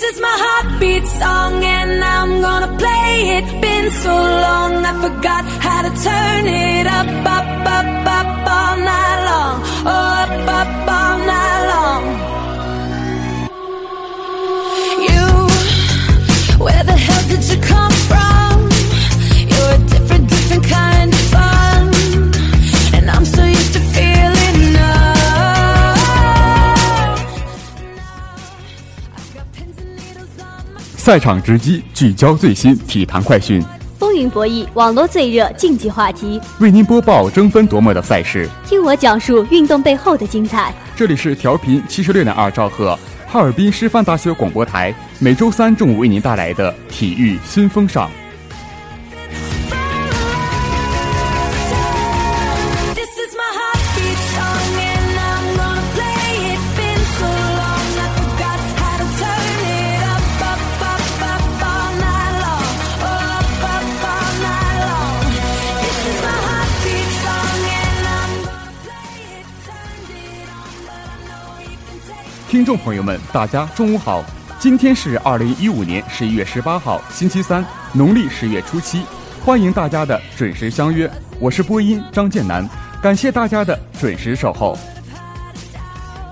This is my heartbeat song and I'm gonna play it. Been so long I forgot how to turn it up, up, up, up all night long. Oh, up, up all night long. You, where the hell did you come from? You're a different, different kind of 赛场直击，聚焦最新体坛快讯，风云博弈，网络最热竞技话题，为您播报争分夺秒的赛事。听我讲述运动背后的精彩。这里是调频七十六点二兆赫，哈尔滨师范大学广播台，每周三中午为您带来的体育新风尚。众朋友们，大家中午好，今天是二零一五年十一月十八号，星期三，农历十月初七，欢迎大家的准时相约，我是播音张建南，感谢大家的准时守候。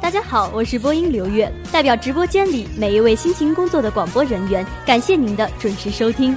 大家好，我是播音刘月，代表直播间里每一位辛勤工作的广播人员，感谢您的准时收听。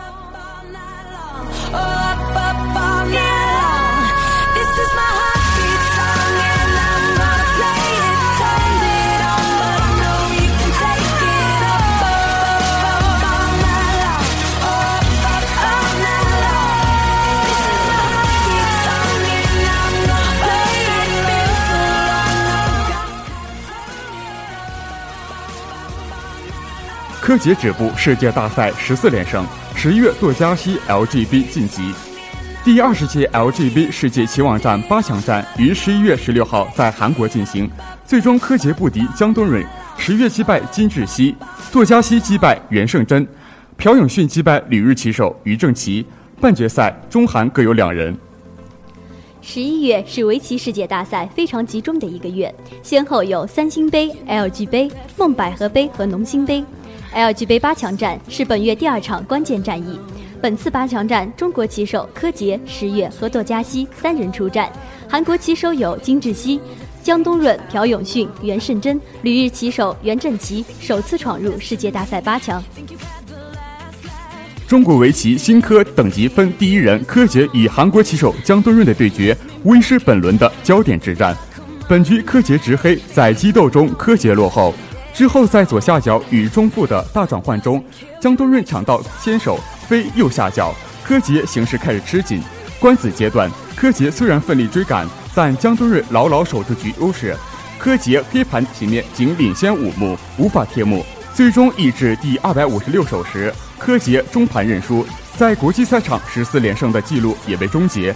柯洁止步世界大赛十四连胜，十一月杜加西 LGB 晋级。第二十届 LGB 世界棋王战八强战于十一月十六号在韩国进行，最终柯洁不敌姜东蕊，十月击败金智熙，杜嘉熙击败袁胜珍，朴永训击败旅日棋手于正奇。半决赛中韩各有两人。十一月是围棋世界大赛非常集中的一个月，先后有三星杯、LG 杯、梦百合杯和农心杯。LG 杯八强战是本月第二场关键战役。本次八强战，中国棋手柯洁、石月和窦嘉熙三人出战，韩国棋手有金智熙、姜东润、朴永训、袁胜珍，旅日棋手袁振奇首次闯入世界大赛八强。中国围棋新科等级分第一人柯洁与韩国棋手姜东润的对决，无疑是本轮的焦点之战。本局柯洁执黑，在激斗中柯洁落后，之后在左下角与中部的大转换中，江东润抢到先手飞右下角，柯洁形势开始吃紧。官子阶段，柯洁虽然奋力追赶，但江东润牢牢守住局优势。柯洁黑盘局面仅领先五目，无法贴目。最终役至第二百五十六手时，柯洁中盘认输，在国际赛场十四连胜的记录也被终结。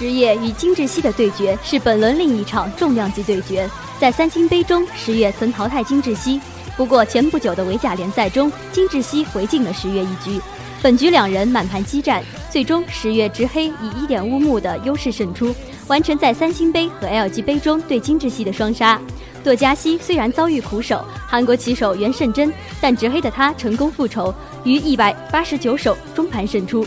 石野与金智熙的对决是本轮另一场重量级对决。在三星杯中，石野曾淘汰金智熙，不过前不久的围甲联赛中，金智熙回敬了石越一局。本局两人满盘激战，最终十月执黑以一点五目的优势胜出，完成在三星杯和 LG 杯中对金智熙的双杀。窦嘉熙虽然遭遇苦手韩国棋手袁胜珍，但执黑的他成功复仇，于一百八十九手中盘胜出。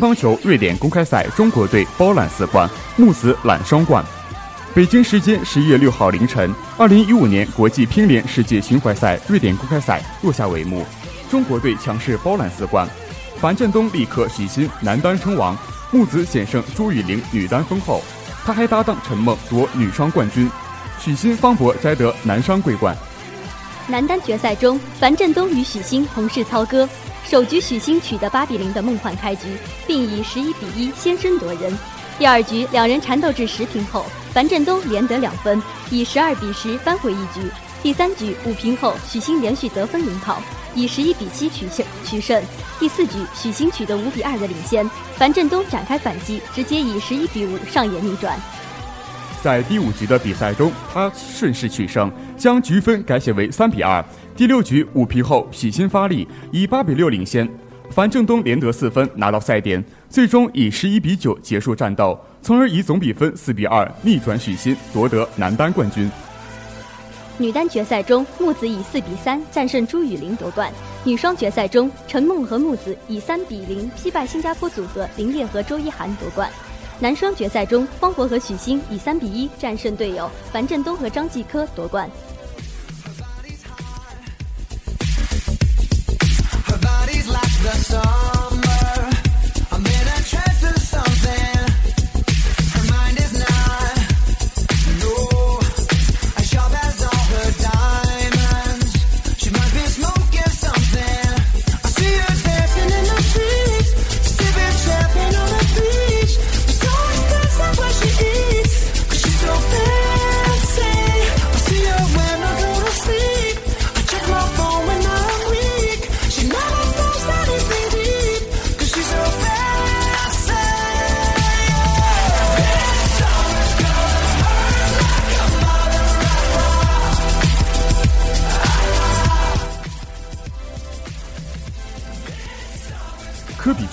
乒乓球瑞典公开赛，中国队包揽四冠，木子揽双冠。北京时间十一月六号凌晨，二零一五年国际乒联世界巡回赛瑞典公开赛落下帷幕，中国队强势包揽四冠，樊振东力克许昕男单称王，木子险胜朱雨玲女单封后，他还搭档陈梦夺女双冠军，许昕、方博摘得男双桂冠。男单决赛中，樊振东与许昕同是操戈，首局许昕取得八比零的梦幻开局，并以十一比一先声夺人。第二局两人缠斗至十平后，樊振东连得两分，以十二比十扳回一局。第三局五平后，许昕连续得分领跑，以十一比七取胜取胜。第四局许昕取得五比二的领先，樊振东展开反击，直接以十一比五上演逆转。在第五局的比赛中，他顺势取胜，将局分改写为三比二。第六局五平后，许昕发力，以八比六领先，樊振东连得四分，拿到赛点，最终以十一比九结束战斗，从而以总比分四比二逆转许昕，夺得男单冠军。女单决赛中，木子以四比三战胜朱雨玲夺冠。女双决赛中，陈梦和木子以三比零击败新加坡组合林烈和周一涵夺冠。男双决赛中，方博和许昕以三比一战胜队友樊振东和张继科夺冠。The song.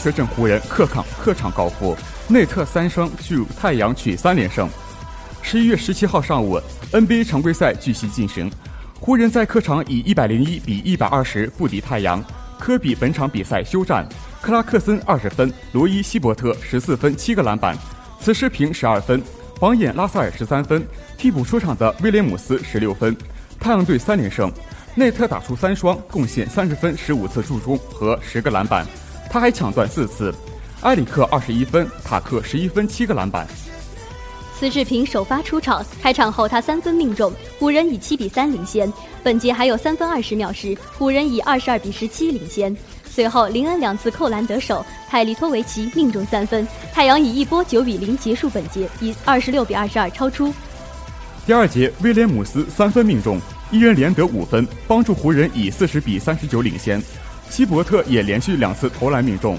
科比确阵湖人客场客场告负，内特三双助太阳取三连胜。十一月十七号上午，NBA 常规赛继续进行，湖人在客场以一百零一比一百二十不敌太阳。科比本场比赛休战，克拉克森二十分，罗伊希伯特十四分七个篮板，此时平十二分，榜眼拉塞尔十三分，替补出场的威廉姆斯十六分。太阳队三连胜，内特打出三双，贡献三十分、十五次助攻和十个篮板，他还抢断四次。埃里克二十一分，塔克十一分七个篮板。斯志平首发出场，开场后他三分命中，湖人以七比三领先。本节还有三分二十秒时，湖人以二十二比十七领先。随后林恩两次扣篮得手，泰利托维奇命中三分，太阳以一波九比零结束本节，以二十六比二十二超出。第二节，威廉姆斯三分命中，一人连得五分，帮助湖人以四十比三十九领先。希伯特也连续两次投篮命中。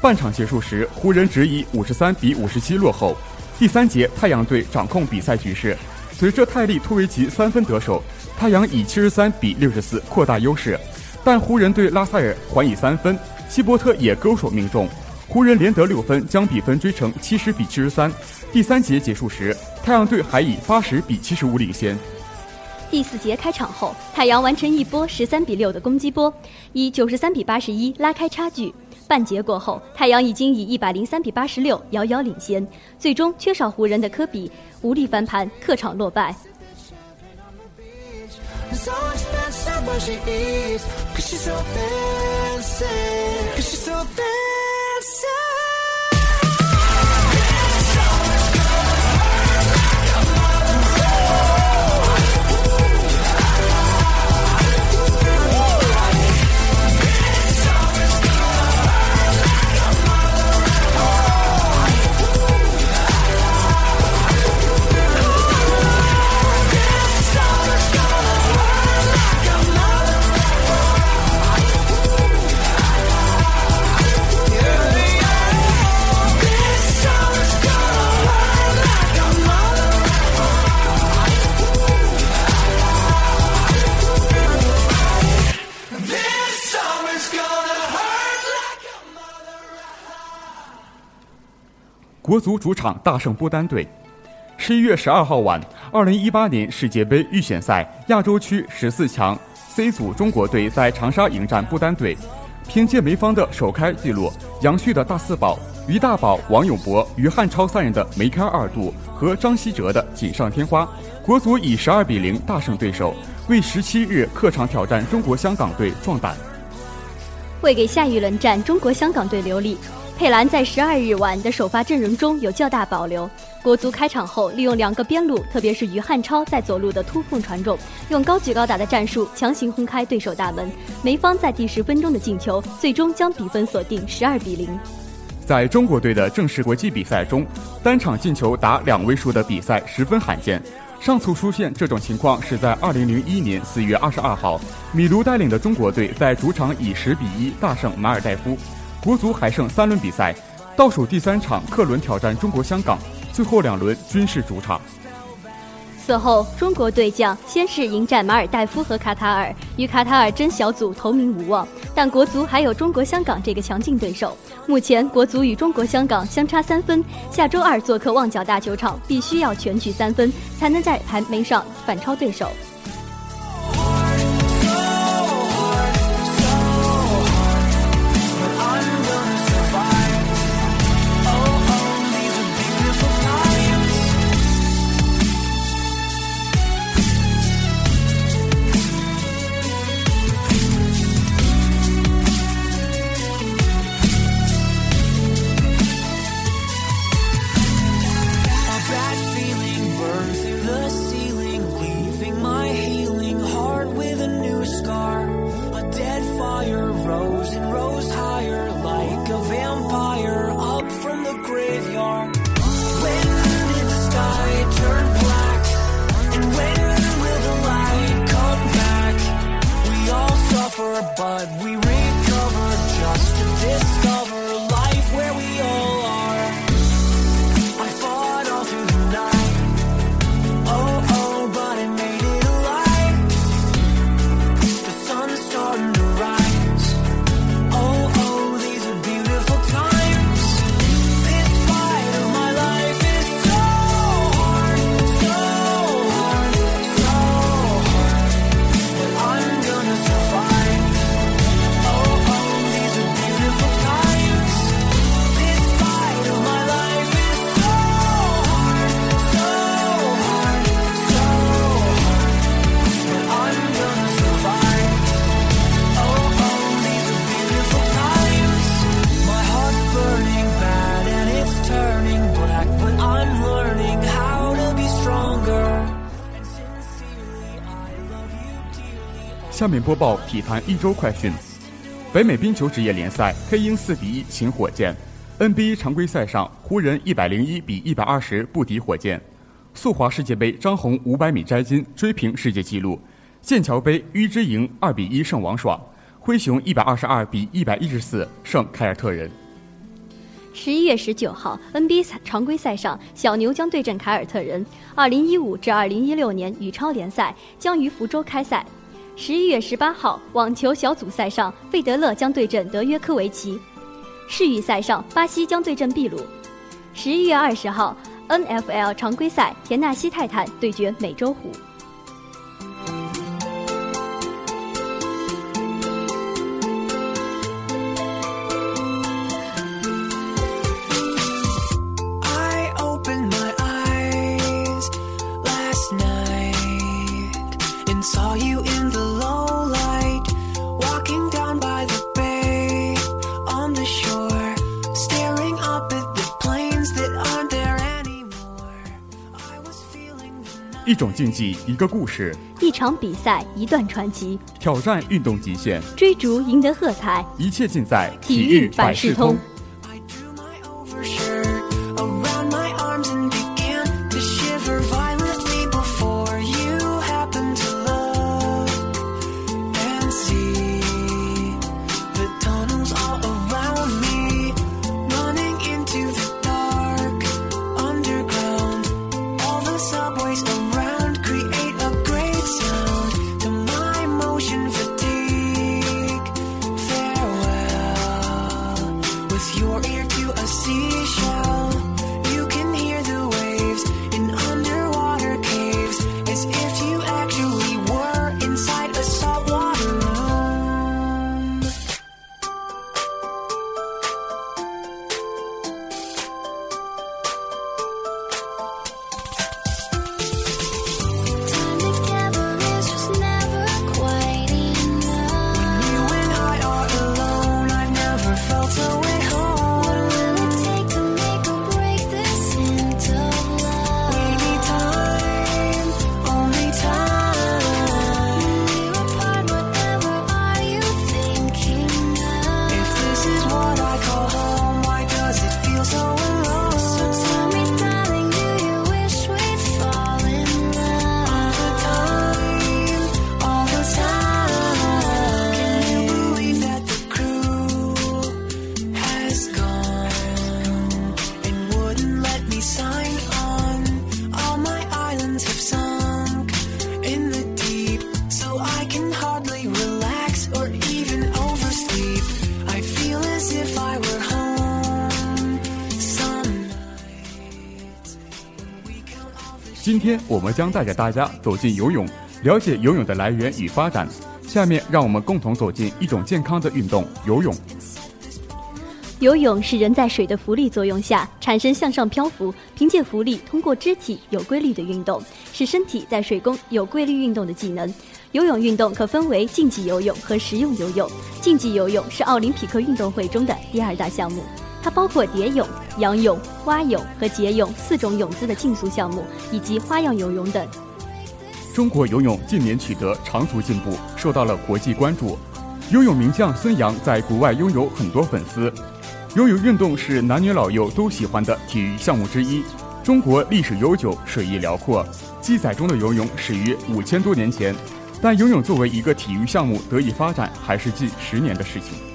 半场结束时，湖人只以五十三比五十七落后。第三节，太阳队掌控比赛局势。随着泰利托维奇三分得手，太阳以七十三比六十四扩大优势。但湖人队拉塞尔还以三分，希伯特也勾手命中，湖人连得六分，将比分追成七十比七十三。第三节结束时，太阳队还以八十比七十五领先。第四节开场后，太阳完成一波十三比六的攻击波，以九十三比八十一拉开差距。半节过后，太阳已经以一百零三比八十六遥遥领先，最终缺少湖人的科比无力翻盘，客场落败。国足主场大胜不丹队。十一月十二号晚，二零一八年世界杯预选赛亚洲区十四强 C 组，中国队在长沙迎战不丹队。凭借梅芳的首开纪录、杨旭的大四宝、于大宝、王永博、于汉超三人的梅开二度和张稀哲的锦上添花，国足以十二比零大胜对手，为十七日客场挑战中国香港队壮胆。为给下一轮战中国香港队留力，佩兰在十二日晚的首发阵容中有较大保留。国足开场后利用两个边路，特别是于汉超在左路的突碰传中，用高举高打的战术强行轰开对手大门。梅方在第十分钟的进球，最终将比分锁定十二比零。在中国队的正式国际比赛中，单场进球达两位数的比赛十分罕见。上次出现这种情况是在2001年4月22号，米卢带领的中国队在主场以10比1大胜马尔代夫。国足还剩三轮比赛，倒数第三场客轮挑战中国香港，最后两轮均是主场。此后，中国队将先是迎战马尔代夫和卡塔尔，与卡塔尔争小组头名无望。但国足还有中国香港这个强劲对手。目前国足与中国香港相差三分，下周二做客旺角大球场，必须要全取三分，才能在盘面上反超对手。下面播报体坛一周快讯。北美冰球职业联赛，黑鹰四比一擒火箭；NBA 常规赛上，湖人一百零一比一百二十不敌火箭；速滑世界杯，张红五百米摘金追平世界纪录；剑桥杯，于之莹二比一胜王爽；灰熊一百二十二比一百一十四胜凯尔特人。十一月十九号，NBA 常规赛上，小牛将对阵凯尔特人。二零一五至二零一六年羽超联赛将于福州开赛。十一月十八号，网球小组赛上，费德勒将对阵德约科维奇。世预赛上，巴西将对阵秘鲁。十一月二十号，NFL 常规赛，田纳西泰坦对决美洲虎。种竞技，一个故事，一场比赛，一段传奇，挑战运动极限，追逐赢得喝彩。一切尽在体育百事通。今天我们将带着大家走进游泳，了解游泳的来源与发展。下面让我们共同走进一种健康的运动——游泳。游泳是人在水的浮力作用下产生向上漂浮，凭借浮力通过肢体有规律的运动，使身体在水中有规律运动的技能。游泳运动可分为竞技游泳和实用游泳。竞技游泳是奥林匹克运动会中的第二大项目，它包括蝶泳、仰泳、蛙泳和蝶泳四种泳姿的竞速项目，以及花样游泳等。中国游泳近年取得长足进步，受到了国际关注。游泳名将孙杨在国外拥有很多粉丝。游泳运动是男女老幼都喜欢的体育项目之一。中国历史悠久，水域辽阔，记载中的游泳始于五千多年前，但游泳作为一个体育项目得以发展，还是近十年的事情。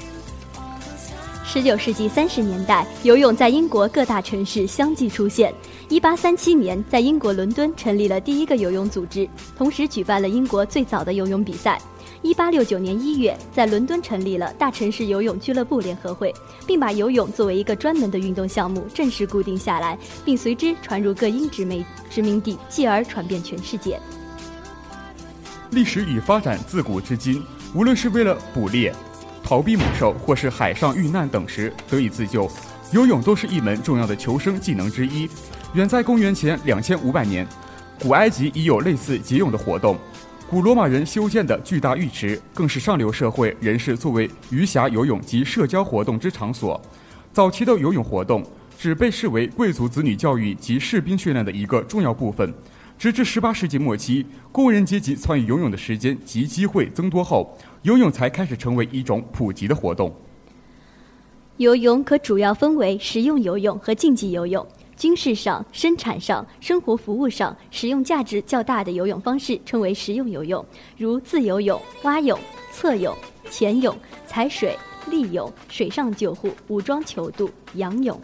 十九世纪三十年代，游泳在英国各大城市相继出现。一八三七年，在英国伦敦成立了第一个游泳组织，同时举办了英国最早的游泳比赛。一八六九年一月，在伦敦成立了大城市游泳俱乐部联合会，并把游泳作为一个专门的运动项目正式固定下来，并随之传入各英殖民殖民地，继而传遍全世界。历史与发展自古至今，无论是为了捕猎、逃避猛兽，或是海上遇难等时得以自救，游泳都是一门重要的求生技能之一。远在公元前两千五百年，古埃及已有类似节泳的活动。古罗马人修建的巨大浴池，更是上流社会人士作为渔侠游泳及社交活动之场所。早期的游泳活动只被视为贵族子女教育及士兵训练的一个重要部分。直至十八世纪末期，工人阶级参与游泳的时间及机会增多后，游泳才开始成为一种普及的活动。游泳可主要分为实用游泳和竞技游泳。军事上、生产上、生活服务上实用价值较大的游泳方式称为实用游泳，如自由泳、蛙泳、侧泳、潜泳、踩水、立泳、水上救护、武装泅渡、仰泳。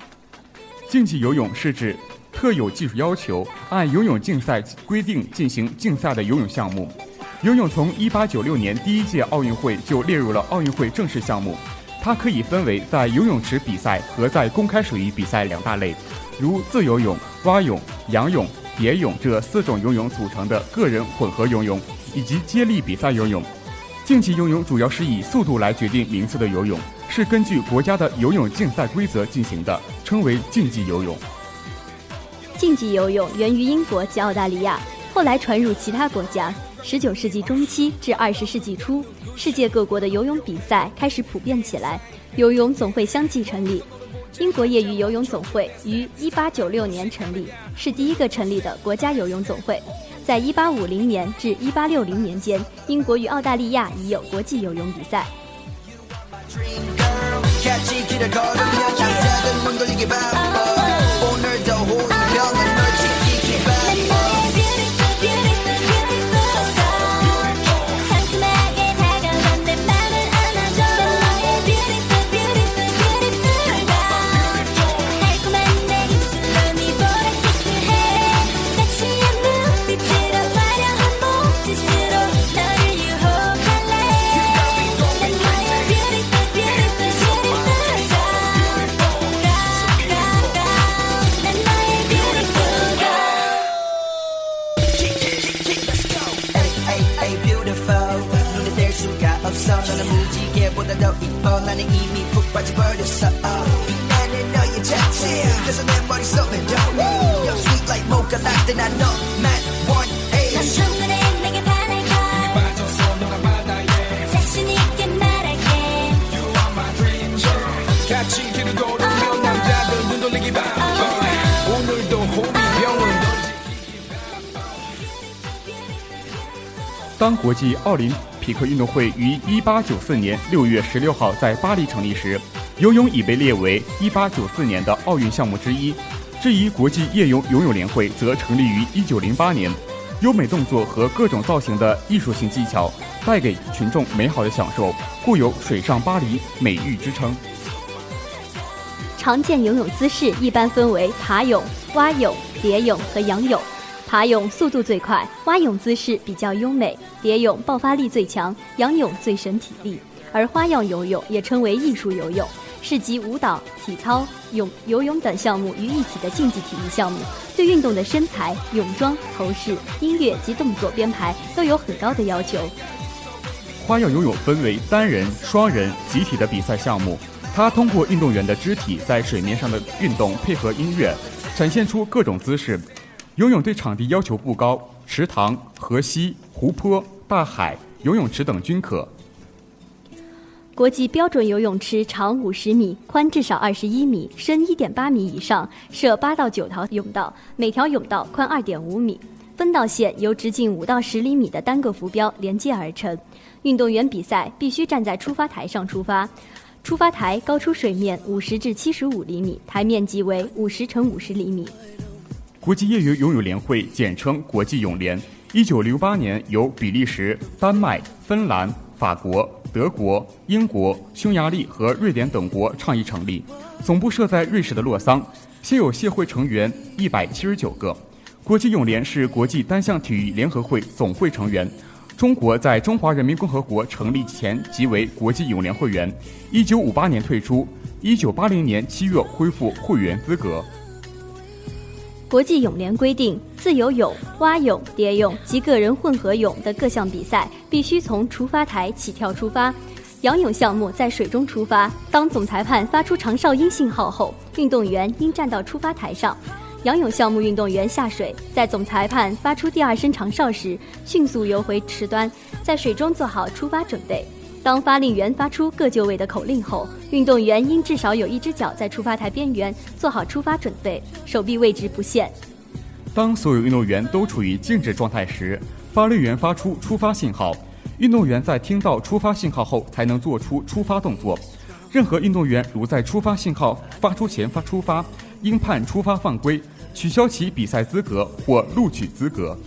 竞技游泳是指特有技术要求，按游泳竞赛规定进行竞赛的游泳项目。游泳从1896年第一届奥运会就列入了奥运会正式项目。它可以分为在游泳池比赛和在公开水域比赛两大类，如自由泳、蛙泳、仰泳、蝶泳这四种游泳组成的个人混合游泳，以及接力比赛游泳。竞技游泳主要是以速度来决定名次的游泳，是根据国家的游泳竞赛规则进行的，称为竞技游泳。竞技游泳源于英国及澳大利亚，后来传入其他国家。19世纪中期至20世纪初，世界各国的游泳比赛开始普遍起来，游泳总会相继成立。英国业余游泳总会于1896年成立，是第一个成立的国家游泳总会。在1850年至1860年间，英国与澳大利亚已有国际游泳比赛。 나는 이미 푹 빠져버렸어 빛나는 너의 자체 그래서 내 머릿속에 don't You're sweet like mocha latte 난 너만 want 넌 it 첫눈에 내게 반할걸 자신 있게 말할게 같이 길을 걸으며 남자들 눈 돌리기 바빠 오늘도 호미병은 当国际奥林 匹克运动会于1894年6月16号在巴黎成立时，游泳已被列为1894年的奥运项目之一。至于国际夜泳游泳联会，则成立于1908年。优美动作和各种造型的艺术性技巧，带给群众美好的享受，故有“水上巴黎”美誉之称。常见游泳姿势一般分为爬泳、蛙泳、蝶泳和仰泳。爬泳速度最快，蛙泳姿势比较优美，蝶泳爆发力最强，仰泳最省体力。而花样游泳也称为艺术游泳，是集舞蹈、体操、泳、游泳等项目于一体的竞技体育项目，对运动的身材、泳装、头饰、音乐及动作编排都有很高的要求。花样游泳分为单人、双人、集体的比赛项目。它通过运动员的肢体在水面上的运动配合音乐，展现出各种姿势。游泳对场地要求不高，池塘、河溪、湖泊、大海、游泳池等均可。国际标准游泳池长五十米，宽至少二十一米，深一点八米以上，设八到九条泳道，每条泳道宽二点五米。分道线由直径五到十厘米的单个浮标连接而成。运动员比赛必须站在出发台上出发，出发台高出水面五十至七十五厘米，台面积为五十乘五十厘米。国际业余游泳联会简称国际泳联，一九六八年由比利时、丹麦、芬兰、法国、德国、英国、匈牙利和瑞典等国倡议成立，总部设在瑞士的洛桑，现有协会成员一百七十九个。国际泳联是国际单项体育联合会总会成员。中国在中华人民共和国成立前即为国际泳联会员，一九五八年退出，一九八零年七月恢复会员资格。国际泳联规定，自由泳、蛙泳、蝶泳及个人混合泳的各项比赛必须从出发台起跳出发。仰泳项目在水中出发，当总裁判发出长哨音信号后，运动员应站到出发台上。仰泳项目运动员下水，在总裁判发出第二声长哨时，迅速游回池端，在水中做好出发准备。当发令员发出各就位的口令后，运动员应至少有一只脚在出发台边缘，做好出发准备，手臂位置不限。当所有运动员都处于静止状态时，发令员发出出发信号，运动员在听到出发信号后才能做出出发动作。任何运动员如在出发信号发出前发出发，应判出发犯规，取消其比赛资格或录取资格。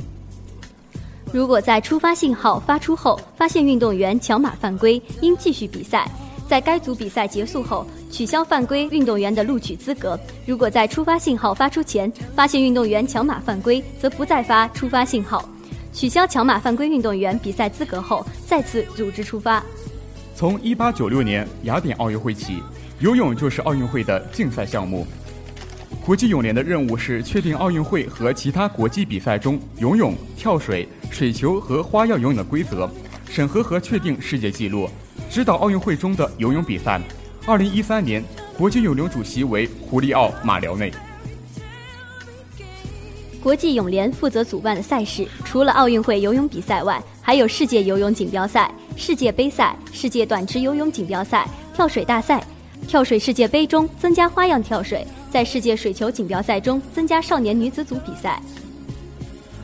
如果在出发信号发出后发现运动员抢马犯规，应继续比赛。在该组比赛结束后，取消犯规运动员的录取资格。如果在出发信号发出前发现运动员抢马犯规，则不再发出发信号。取消抢马犯规运动员比赛资格后，再次组织出发。从1896年雅典奥运会起，游泳就是奥运会的竞赛项目。国际泳联的任务是确定奥运会和其他国际比赛中游泳、跳水、水球和花样游泳的规则，审核和确定世界纪录，指导奥运会中的游泳比赛。2013年，国际泳联主席为胡利奥·马辽内。国际泳联负责主办的赛事，除了奥运会游泳比赛外，还有世界游泳锦标赛、世界杯赛、世界短池游泳锦标赛、跳水大赛。跳水世界杯中增加花样跳水，在世界水球锦标赛中增加少年女子组比赛。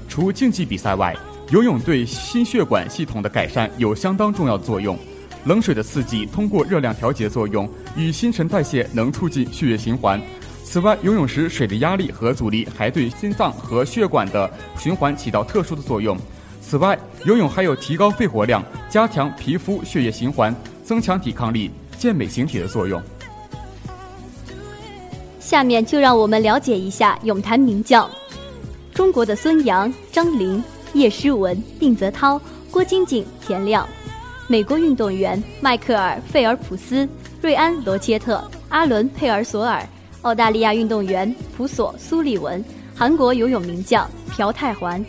除竞技比赛外，游泳对心血管系统的改善有相当重要的作用。冷水的刺激通过热量调节作用与新陈代谢，能促进血液循环。此外，游泳时水的压力和阻力还对心脏和血管的循环起到特殊的作用。此外，游泳还有提高肺活量、加强皮肤血液循环、增强抵抗力、健美形体的作用。下面就让我们了解一下泳坛名将：中国的孙杨、张琳、叶诗文、定泽涛、郭晶晶、田亮；美国运动员迈克尔·费尔普斯、瑞安·罗切特、阿伦·佩尔索尔；澳大利亚运动员普索·苏利文；韩国游泳名将朴泰桓。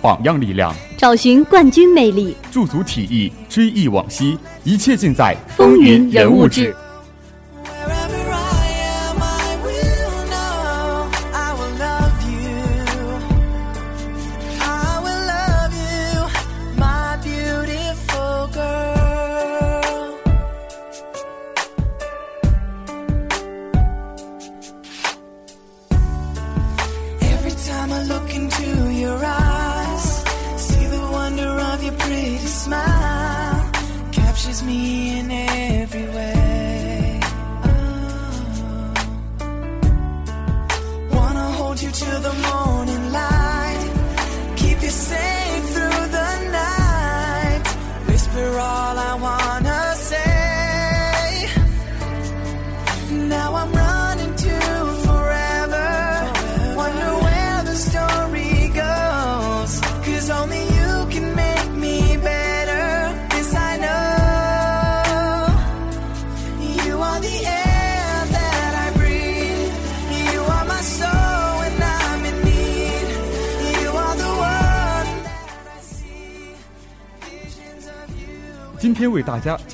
榜样力量，找寻冠军魅力，驻足体育，追忆往昔，一切尽在风云人物志。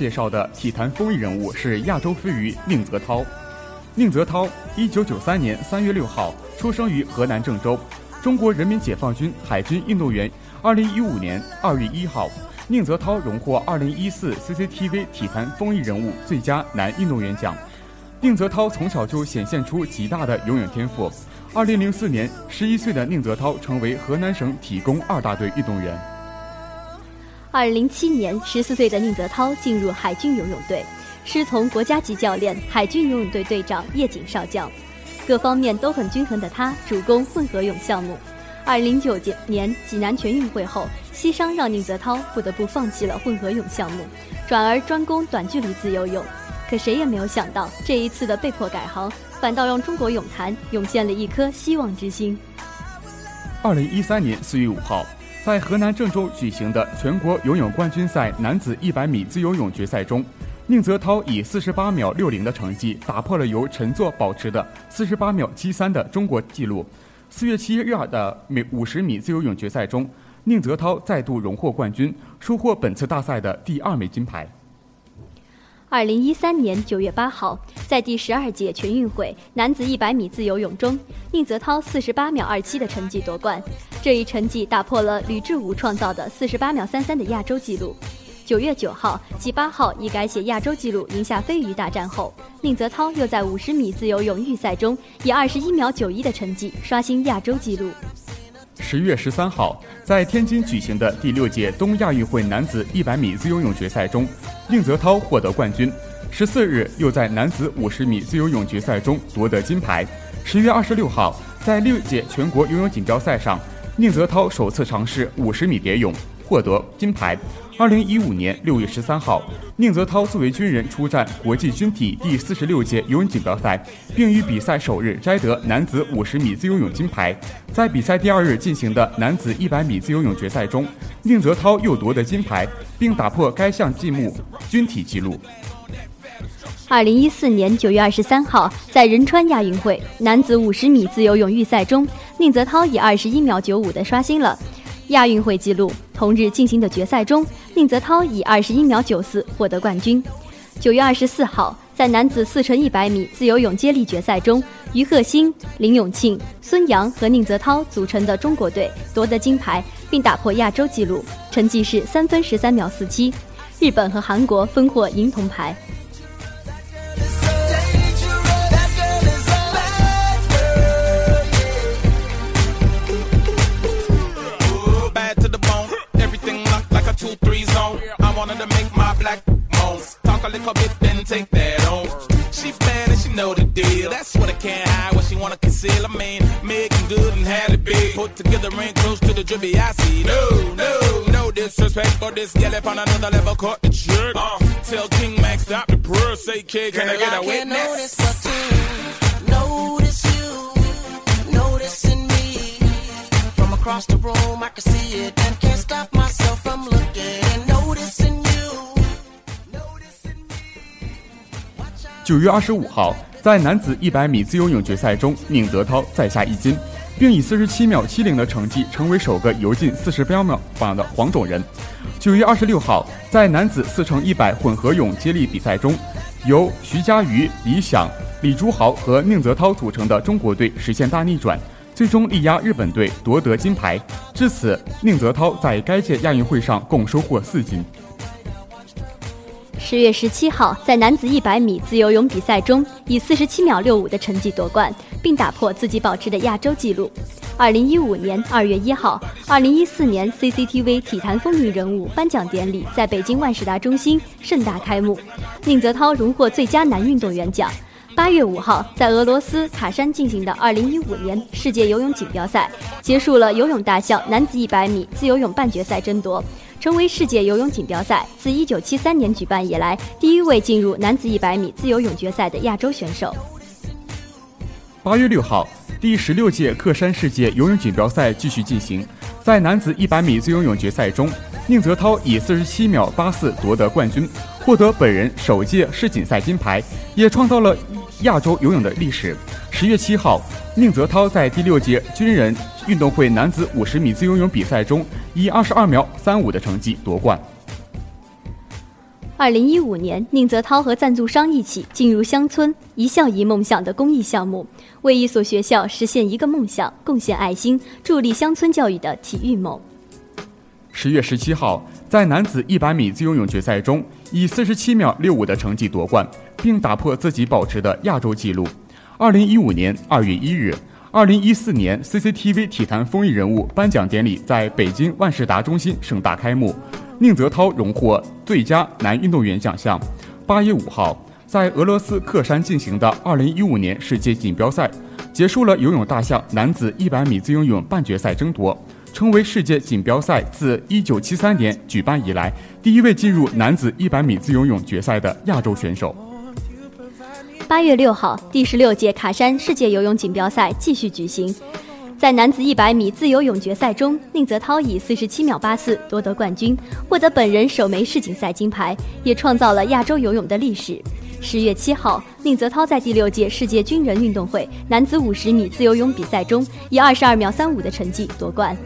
介绍的体坛风云人物是亚洲飞鱼宁泽涛。宁泽涛，一九九三年三月六号出生于河南郑州，中国人民解放军海军运动员。二零一五年二月一号，宁泽涛荣获二零一四 CCTV 体坛风云人物最佳男运动员奖。宁泽涛从小就显现出极大的游泳天赋。二零零四年，十一岁的宁泽涛成为河南省体工二大队运动员。二零零七年，十四岁的宁泽涛进入海军游泳队，师从国家级教练海军游泳队队长叶锦少将。各方面都很均衡的他，主攻混合泳项目。二零零九年济南全运会后，膝伤让宁泽涛不得不放弃了混合泳项目，转而专攻短距离自由泳。可谁也没有想到，这一次的被迫改行，反倒让中国泳坛涌现了一颗希望之星。二零一三年四月五号，在河南郑州举行的全国游泳冠军赛男子一百米自由泳决赛中，宁泽涛以四十八秒六零的成绩打破了由陈座保持的四十八秒七三的中国纪录。四月七日的每五十米自由泳决赛中，宁泽涛再度荣获冠军，收获本次大赛的第二枚金牌。二零一三年九月八号，在第十二届全运会男子一百米自由泳中，宁泽涛四十八秒二七的成绩夺冠，这一成绩打破了吕志武创造的四十八秒三三的亚洲纪录。九月九号及八号以改写亚洲纪录赢下飞鱼大战后，宁泽涛又在五十米自由泳预赛中以二十一秒九一的成绩刷新亚洲纪录。十月十三号，在天津举行的第六届东亚运会男子一百米自由泳决赛中，宁泽涛获得冠军。十四日，又在男子五十米自由泳决赛中夺得金牌。十月二十六号，在六届全国游泳锦标赛上，宁泽涛首次尝试五十米蝶泳，获得金牌。二零一五年六月十三号，宁泽涛作为军人出战国际军体第四十六届游泳锦标赛，并于比赛首日摘得男子五十米自由泳金牌。在比赛第二日进行的男子一百米自由泳决赛中，宁泽涛又夺得金牌，并打破该项纪录军体纪录。二零一四年九月二十三号，在仁川亚运会男子五十米自由泳预赛中，宁泽涛以二十一秒九五的刷新了亚运会纪录。同日进行的决赛中，宁泽涛以二十一秒九四获得冠军。九月二十四号，在男子四乘一百米自由泳接力决赛中，于鹤兴、林永庆、孙杨和宁泽涛组成的中国队夺得金牌，并打破亚洲纪录，成绩是三分十三秒四七。日本和韩国分获银铜牌。Close to the drippy I see. No, no, no disrespect, but this gal up on another level caught the trick. Uh, tell King Max stop the purr, say kid, can I get a can't witness? notice but to notice you, noticing me. From across the room, I can see it and can't stop myself from looking and noticing you. Noticing me. Watch out. 九月二十五号，在男子一百米自由泳决赛中，宁泽涛再下一金，并以四十七秒七零的成绩成为首个游进四十标秒榜的黄种人。九月二十六号，在男子四乘一百混合泳接力比赛中，由徐嘉余、李想、李朱豪和宁泽涛组成的中国队实现大逆转，最终力压日本队夺得金牌。至此，宁泽涛在该届亚运会上共收获四金。十月十七号，在男子一百米自由泳比赛中，以四十七秒六五的成绩夺冠，并打破自己保持的亚洲纪录。二零一五年二月一号，二零一四年 CCTV 体坛风云人物颁奖典礼在北京万事达中心盛大开幕，宁泽涛荣获最佳男运动员奖。八月五号，在俄罗斯卡山进行的二零一五年世界游泳锦标赛，结束了游泳大项男子一百米自由泳半决赛争夺。成为世界游泳锦标赛自1973年举办以来第一位进入男子100米自由泳决赛的亚洲选手。八月六号，第十六届克山世界游泳锦标赛继续进行，在男子100米自由泳决赛中，宁泽涛以47秒84夺得冠军，获得本人首届世锦赛金牌，也创造了亚洲游泳的历史。十月七号，宁泽涛在第六届军人运动会男子五十米自由泳比赛中，以二十二秒三五的成绩夺冠。二零一五年，宁泽涛和赞助商一起进入乡村一校一梦想的公益项目，为一所学校实现一个梦想，贡献爱心，助力乡村教育的体育梦。十月十七号，在男子一百米自由泳决赛中，以四十七秒六五的成绩夺冠，并打破自己保持的亚洲纪录。二零一五年二月一日，二零一四年 CCTV 体坛风云人物颁奖典礼在北京万事达中心盛大开幕。宁泽涛荣获最佳男运动员奖项。八月五号，在俄罗斯克山进行的二零一五年世界锦标赛，结束了游泳大项男子一百米自由泳半决赛争夺，成为世界锦标赛自一九七三年举办以来第一位进入男子一百米自由泳决赛的亚洲选手。八月六号，第十六届卡山世界游泳锦标赛继续举行。在男子一百米自由泳决赛中，宁泽涛以四十七秒八四夺得冠军，获得本人首枚世锦赛金牌，也创造了亚洲游泳的历史。十月七号，宁泽涛在第六届世界军人运动会男子五十米自由泳比赛中，以二十二秒三五的成绩夺冠。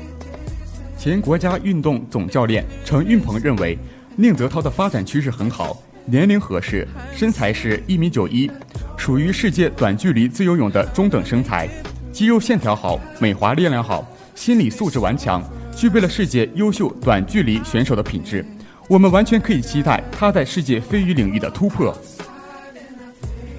前国家运动总教练程运鹏认为，宁泽涛的发展趋势很好，年龄合适，身材是一米九一，属于世界短距离自由泳的中等身材。肌肉线条好，美华力量好，心理素质顽强，具备了世界优秀短距离选手的品质。我们完全可以期待他在世界飞鱼领域的突破。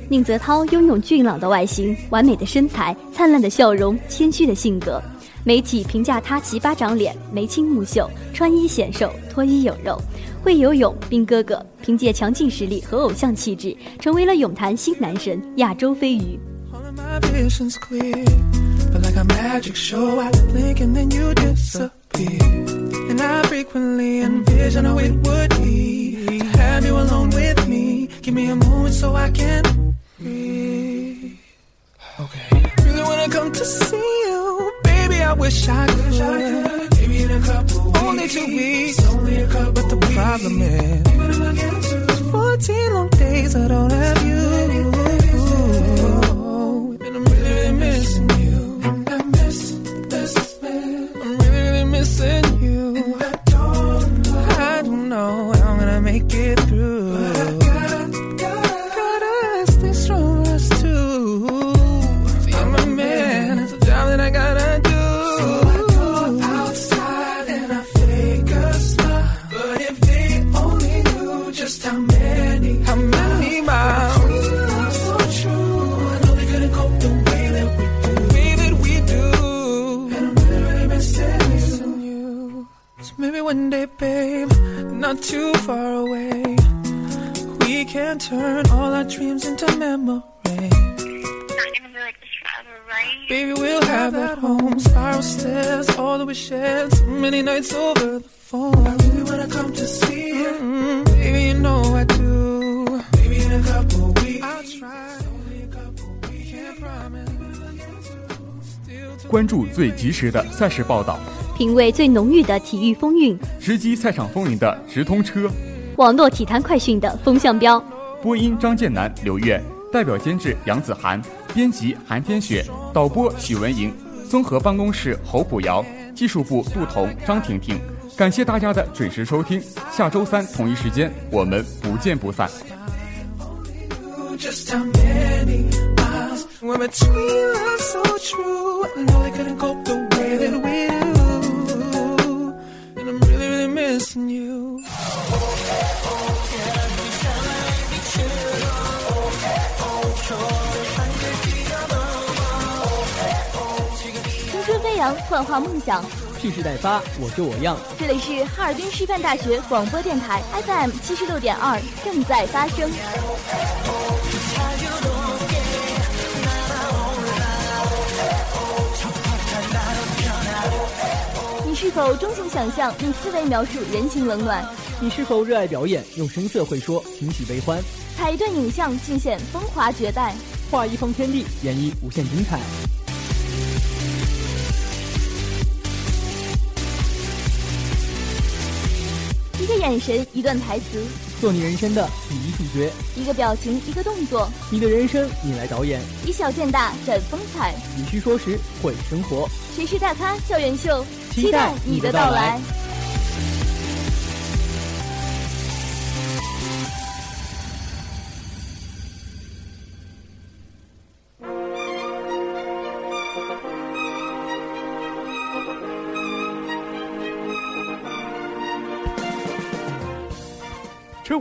宁泽涛拥有俊朗的外形、完美的身材、灿烂的笑容、谦虚的性格。媒体评价他奇巴长脸、眉清目秀、穿衣显瘦、脱衣有肉、会游泳，兵哥哥凭借强劲实力和偶像气质，成为了泳坛新男神、亚洲飞鱼。Okay. Come to see wish I could. Maybe in a couple Only two weeks, only a couple But the problem is, 14 long days I don't have you. Nights over the phone. I really wanna come to see you. mm Baby, you know I do. Maybe in a couple weeks, I'll try. Only a couple weeks, can't promise. Still 关注最及时的赛事报道，品味最浓郁的体育风韵，直击赛场风云的直通车。网络体坛快讯的风向标。播音张建南、刘月，代表监制杨子涵，编辑韩天雪，导播许文莹，综合办公室侯普瑶，技术部杜彤、张婷婷。感谢大家的准时收听，下周三同一时间我们不见不散。just how many miles were between love so true. I know they couldn't cope the way that we do. And I'm really, really missing you. 青春飞扬，幻化梦想。蓄势待发，我就我样。这里是哈尔滨师范大学广播电台 FM 七十六点二，正在发生。你是否钟情想象，用思维描述人情冷暖？你是否热爱表演，用声色会说情喜悲欢？采一段影像，尽显风华绝代。画一方天地，演绎无限精彩。一个眼神，一段台词，做你人生的第一主角。一个表情，一个动作，你的人生你来导演。以小见大，展风采。以虚说实，会生活。谁是大咖校园秀？期待你的到来。